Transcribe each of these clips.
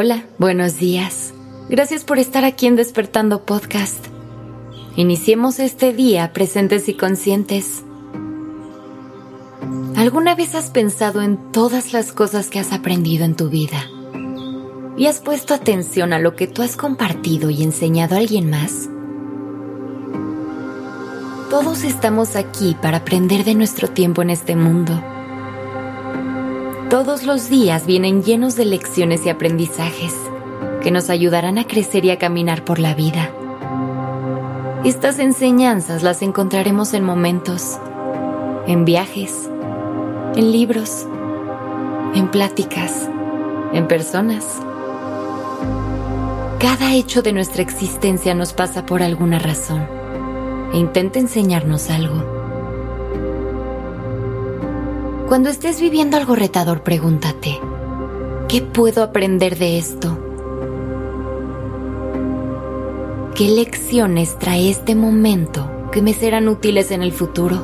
Hola, buenos días. Gracias por estar aquí en Despertando Podcast. Iniciemos este día presentes y conscientes. ¿Alguna vez has pensado en todas las cosas que has aprendido en tu vida? ¿Y has puesto atención a lo que tú has compartido y enseñado a alguien más? Todos estamos aquí para aprender de nuestro tiempo en este mundo. Todos los días vienen llenos de lecciones y aprendizajes que nos ayudarán a crecer y a caminar por la vida. Estas enseñanzas las encontraremos en momentos, en viajes, en libros, en pláticas, en personas. Cada hecho de nuestra existencia nos pasa por alguna razón e intenta enseñarnos algo. Cuando estés viviendo algo retador, pregúntate, ¿qué puedo aprender de esto? ¿Qué lecciones trae este momento que me serán útiles en el futuro?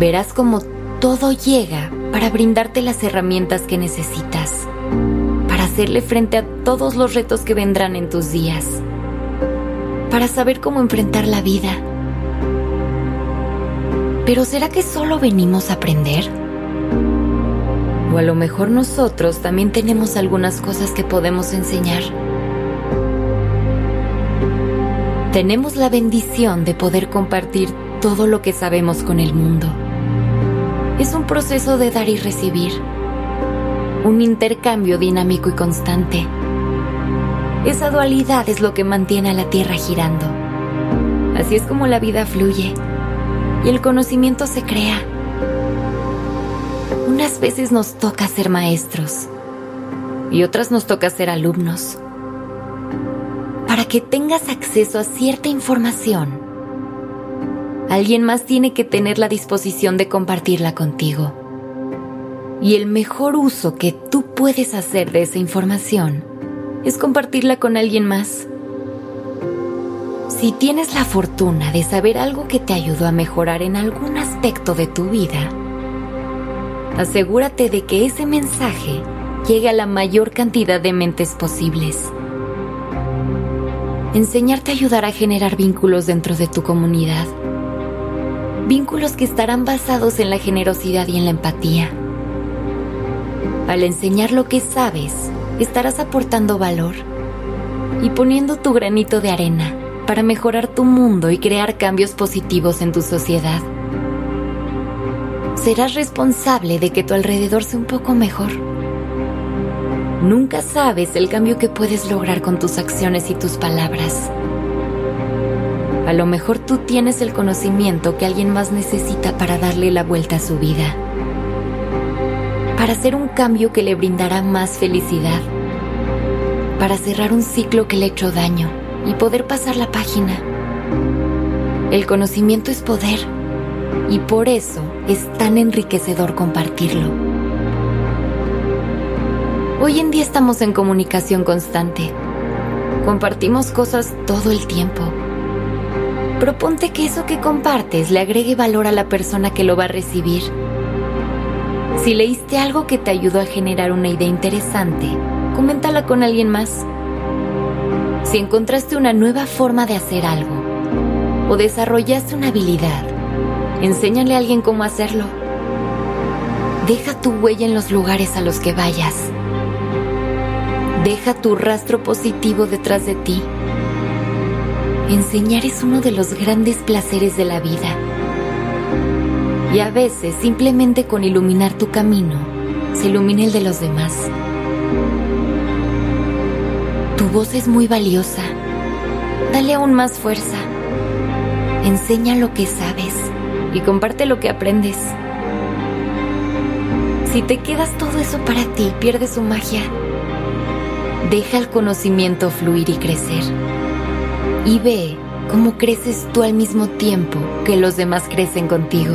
Verás cómo todo llega para brindarte las herramientas que necesitas, para hacerle frente a todos los retos que vendrán en tus días, para saber cómo enfrentar la vida. Pero ¿será que solo venimos a aprender? O a lo mejor nosotros también tenemos algunas cosas que podemos enseñar. tenemos la bendición de poder compartir todo lo que sabemos con el mundo. Es un proceso de dar y recibir, un intercambio dinámico y constante. Esa dualidad es lo que mantiene a la Tierra girando. Así es como la vida fluye y el conocimiento se crea. Unas veces nos toca ser maestros y otras nos toca ser alumnos para que tengas acceso a cierta información, alguien más tiene que tener la disposición de compartirla contigo. Y el mejor uso que tú puedes hacer de esa información es compartirla con alguien más. Si tienes la fortuna de saber algo que te ayudó a mejorar en algún aspecto de tu vida, asegúrate de que ese mensaje llegue a la mayor cantidad de mentes posibles enseñarte a ayudar a generar vínculos dentro de tu comunidad. Vínculos que estarán basados en la generosidad y en la empatía. Al enseñar lo que sabes, estarás aportando valor y poniendo tu granito de arena para mejorar tu mundo y crear cambios positivos en tu sociedad. Serás responsable de que tu alrededor sea un poco mejor Nunca sabes el cambio que puedes lograr con tus acciones y tus palabras. A lo mejor tú tienes el conocimiento que alguien más necesita para darle la vuelta a su vida. Para hacer un cambio que le brindará más felicidad. Para cerrar un ciclo que le ha hecho daño y poder pasar la página. El conocimiento es poder y por eso es tan enriquecedor compartirlo. Hoy en día estamos en comunicación constante. Compartimos cosas todo el tiempo. Proponte que eso que compartes le agregue valor a la persona que lo va a recibir. Si leíste algo que te ayudó a generar una idea interesante, coméntala con alguien más. Si encontraste una nueva forma de hacer algo o desarrollaste una habilidad, enséñale a alguien cómo hacerlo. Deja tu huella en los lugares a los que vayas. Deja tu rastro positivo detrás de ti. Enseñar es uno de los grandes placeres de la vida. Y a veces simplemente con iluminar tu camino, se ilumina el de los demás. Voz es muy valiosa. Dale aún más fuerza. Enseña lo que sabes y comparte lo que aprendes. Si te quedas todo eso para ti, pierdes su magia. Deja el conocimiento fluir y crecer. Y ve cómo creces tú al mismo tiempo que los demás crecen contigo.